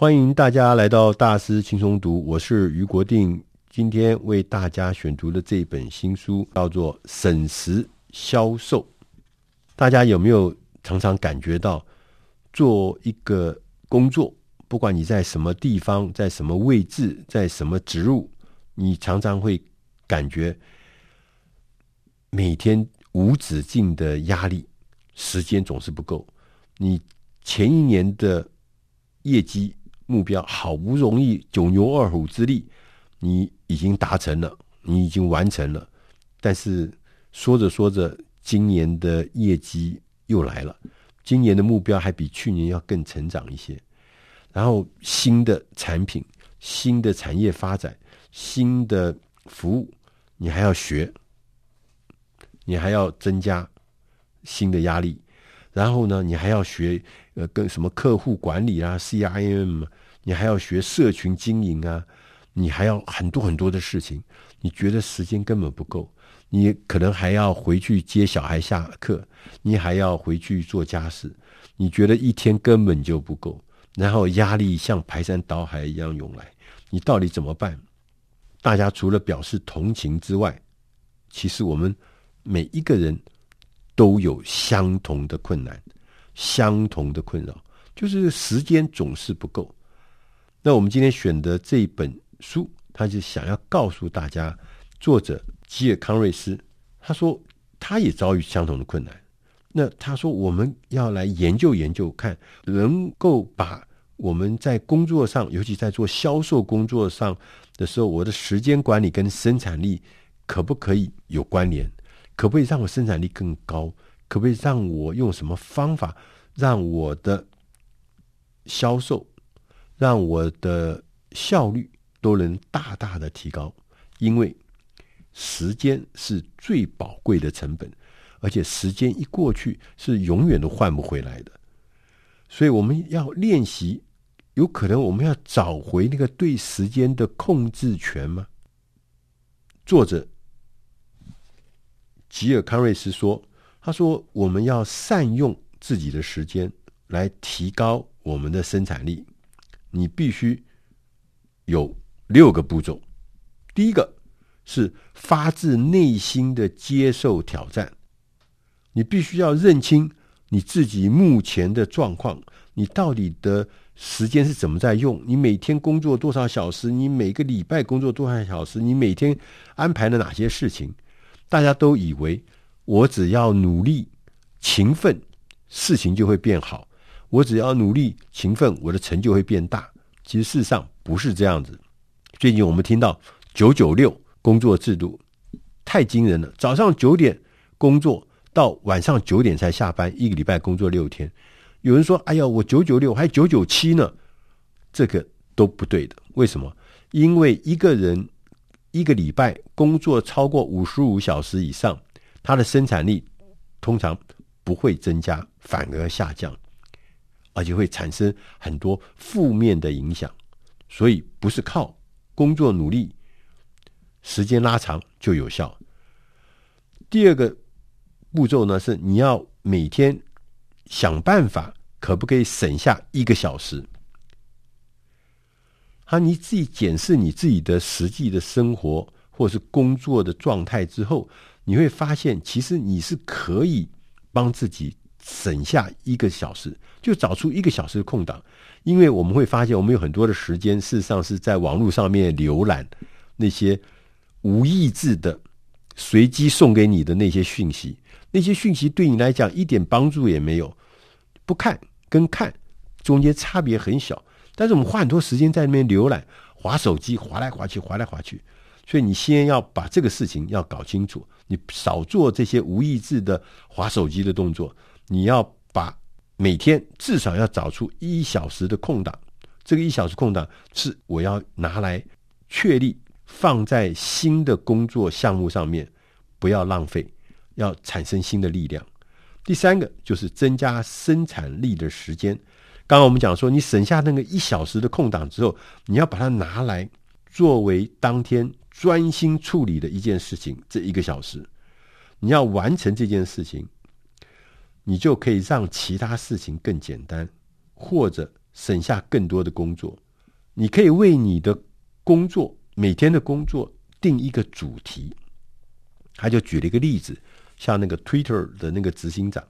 欢迎大家来到大师轻松读，我是余国定。今天为大家选读的这本新书叫做《审时销售》。大家有没有常常感觉到，做一个工作，不管你在什么地方，在什么位置，在什么职务，你常常会感觉每天无止境的压力，时间总是不够。你前一年的业绩。目标好不容易九牛二虎之力，你已经达成了，你已经完成了。但是说着说着，今年的业绩又来了，今年的目标还比去年要更成长一些。然后新的产品、新的产业发展、新的服务，你还要学，你还要增加新的压力。然后呢，你还要学呃，跟什么客户管理啊，CRM，你还要学社群经营啊，你还要很多很多的事情。你觉得时间根本不够，你可能还要回去接小孩下课，你还要回去做家事，你觉得一天根本就不够，然后压力像排山倒海一样涌来，你到底怎么办？大家除了表示同情之外，其实我们每一个人。都有相同的困难，相同的困扰，就是时间总是不够。那我们今天选的这本书，他就想要告诉大家，作者吉尔康瑞斯，他说他也遭遇相同的困难。那他说我们要来研究研究，看能够把我们在工作上，尤其在做销售工作上的时候，我的时间管理跟生产力可不可以有关联？可不可以让我生产力更高？可不可以让我用什么方法让我的销售、让我的效率都能大大的提高？因为时间是最宝贵的成本，而且时间一过去是永远都换不回来的。所以我们要练习，有可能我们要找回那个对时间的控制权吗？作者。吉尔康瑞斯说：“他说，我们要善用自己的时间来提高我们的生产力。你必须有六个步骤。第一个是发自内心的接受挑战。你必须要认清你自己目前的状况，你到底的时间是怎么在用？你每天工作多少小时？你每个礼拜工作多少小时？你每天安排了哪些事情？”大家都以为我只要努力、勤奋，事情就会变好。我只要努力、勤奋，我的成就会变大。其实事实上不是这样子。最近我们听到“九九六”工作制度太惊人了，早上九点工作到晚上九点才下班，一个礼拜工作六天。有人说：“哎呀，我九九六还九九七呢。”这个都不对的。为什么？因为一个人。一个礼拜工作超过五十五小时以上，它的生产力通常不会增加，反而下降，而且会产生很多负面的影响。所以不是靠工作努力，时间拉长就有效。第二个步骤呢，是你要每天想办法，可不可以省下一个小时。啊，你自己检视你自己的实际的生活或是工作的状态之后，你会发现，其实你是可以帮自己省下一个小时，就找出一个小时的空档。因为我们会发现，我们有很多的时间，事实上是在网络上面浏览那些无意志的随机送给你的那些讯息，那些讯息对你来讲一点帮助也没有，不看跟看中间差别很小。但是我们花很多时间在那边浏览、滑手机、滑来滑去、滑来滑去，所以你先要把这个事情要搞清楚，你少做这些无意志的划手机的动作。你要把每天至少要找出一小时的空档，这个一小时空档是我要拿来确立放在新的工作项目上面，不要浪费，要产生新的力量。第三个就是增加生产力的时间。刚刚我们讲说，你省下那个一小时的空档之后，你要把它拿来作为当天专心处理的一件事情。这一个小时，你要完成这件事情，你就可以让其他事情更简单，或者省下更多的工作。你可以为你的工作每天的工作定一个主题。他就举了一个例子，像那个 Twitter 的那个执行长，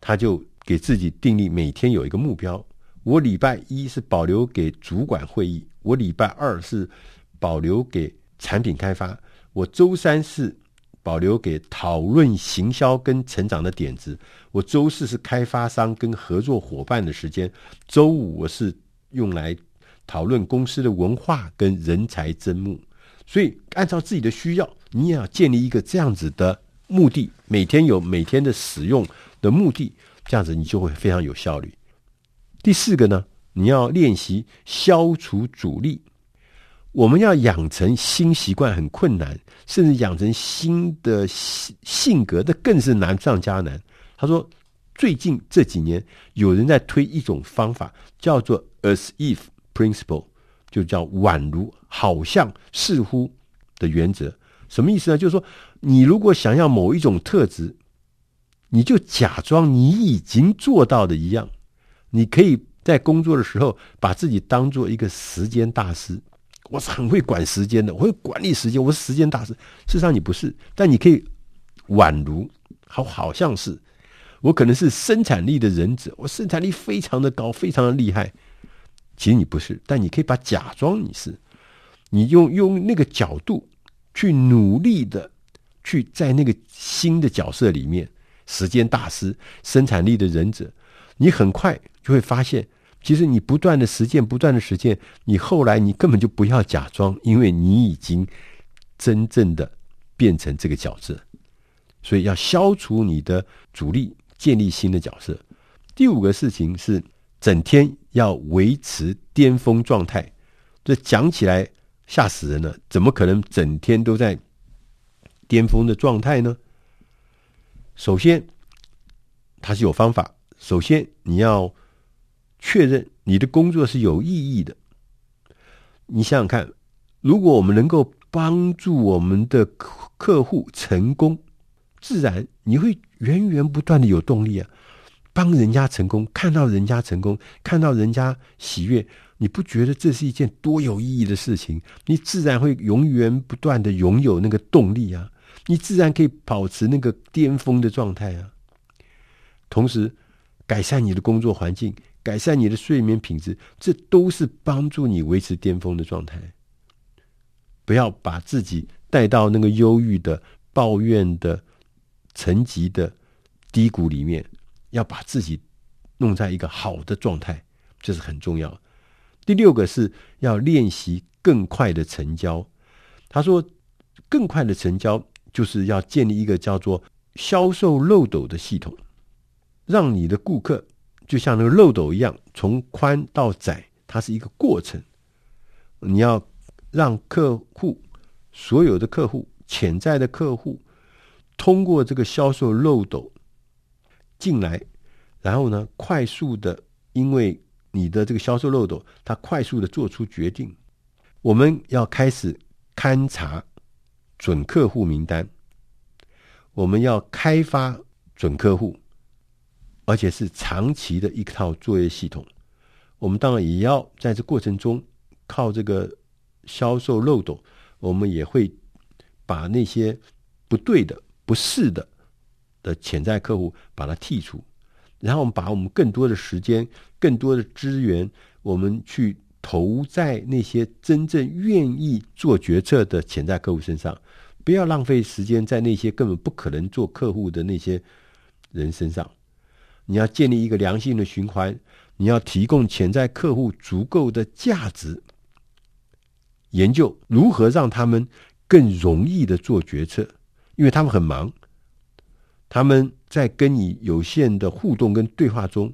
他就给自己订立每天有一个目标。我礼拜一是保留给主管会议，我礼拜二是保留给产品开发，我周三是保留给讨论行销跟成长的点子，我周四是开发商跟合作伙伴的时间，周五我是用来讨论公司的文化跟人才征募。所以按照自己的需要，你也要建立一个这样子的目的，每天有每天的使用的目的，这样子你就会非常有效率。第四个呢，你要练习消除阻力。我们要养成新习惯很困难，甚至养成新的性性格，那更是难上加难。他说，最近这几年有人在推一种方法，叫做 “as if principle”，就叫宛如、好像、似乎的原则。什么意思呢？就是说，你如果想要某一种特质，你就假装你已经做到的一样。你可以在工作的时候把自己当做一个时间大师，我是很会管时间的，我会管理时间，我是时间大师。事实上你不是，但你可以宛如好，好像是我可能是生产力的人者，我生产力非常的高，非常的厉害。其实你不是，但你可以把假装你是，你用用那个角度去努力的去在那个新的角色里面，时间大师、生产力的忍者，你很快。就会发现，其实你不断的实践，不断的实践，你后来你根本就不要假装，因为你已经真正的变成这个角色。所以要消除你的阻力，建立新的角色。第五个事情是，整天要维持巅峰状态。这讲起来吓死人了，怎么可能整天都在巅峰的状态呢？首先，它是有方法。首先，你要。确认你的工作是有意义的。你想想看，如果我们能够帮助我们的客户成功，自然你会源源不断的有动力啊，帮人家成功，看到人家成功，看到人家喜悦，你不觉得这是一件多有意义的事情？你自然会源源不断的拥有那个动力啊，你自然可以保持那个巅峰的状态啊，同时改善你的工作环境。改善你的睡眠品质，这都是帮助你维持巅峰的状态。不要把自己带到那个忧郁的、抱怨的、沉寂的低谷里面，要把自己弄在一个好的状态，这是很重要。第六个是要练习更快的成交。他说，更快的成交就是要建立一个叫做销售漏斗的系统，让你的顾客。就像那个漏斗一样，从宽到窄，它是一个过程。你要让客户，所有的客户、潜在的客户，通过这个销售漏斗进来，然后呢，快速的，因为你的这个销售漏斗，它快速的做出决定。我们要开始勘察准客户名单，我们要开发准客户。而且是长期的一套作业系统，我们当然也要在这过程中靠这个销售漏斗，我们也会把那些不对的、不是的的潜在客户把它剔除，然后我们把我们更多的时间、更多的资源，我们去投在那些真正愿意做决策的潜在客户身上，不要浪费时间在那些根本不可能做客户的那些人身上。你要建立一个良性的循环，你要提供潜在客户足够的价值，研究如何让他们更容易的做决策，因为他们很忙，他们在跟你有限的互动跟对话中，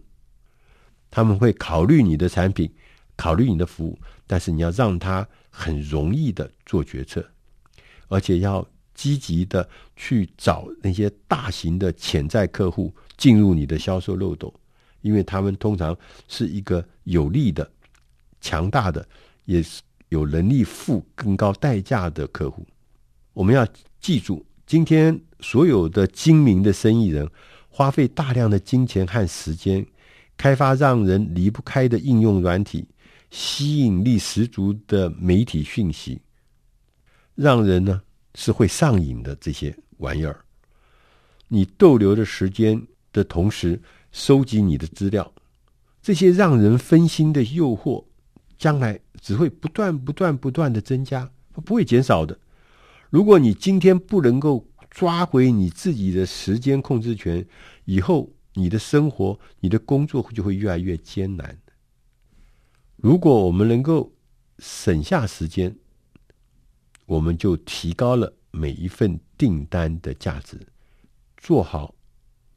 他们会考虑你的产品，考虑你的服务，但是你要让他很容易的做决策，而且要积极的去找那些大型的潜在客户。进入你的销售漏斗，因为他们通常是一个有力的、强大的，也是有能力付更高代价的客户。我们要记住，今天所有的精明的生意人花费大量的金钱和时间开发让人离不开的应用软体，吸引力十足的媒体讯息，让人呢是会上瘾的这些玩意儿。你逗留的时间的同时，收集你的资料，这些让人分心的诱惑，将来只会不断、不断、不断的增加，不会减少的。如果你今天不能够抓回你自己的时间控制权，以后你的生活、你的工作就会越来越艰难。如果我们能够省下时间，我们就提高了每一份订单的价值。做好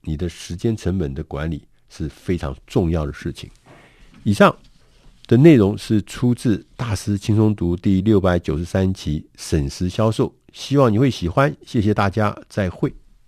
你的时间成本的管理是非常重要的事情。以上的内容是出自《大师轻松读》第六百九十三期“审时销售”，希望你会喜欢。谢谢大家，再会。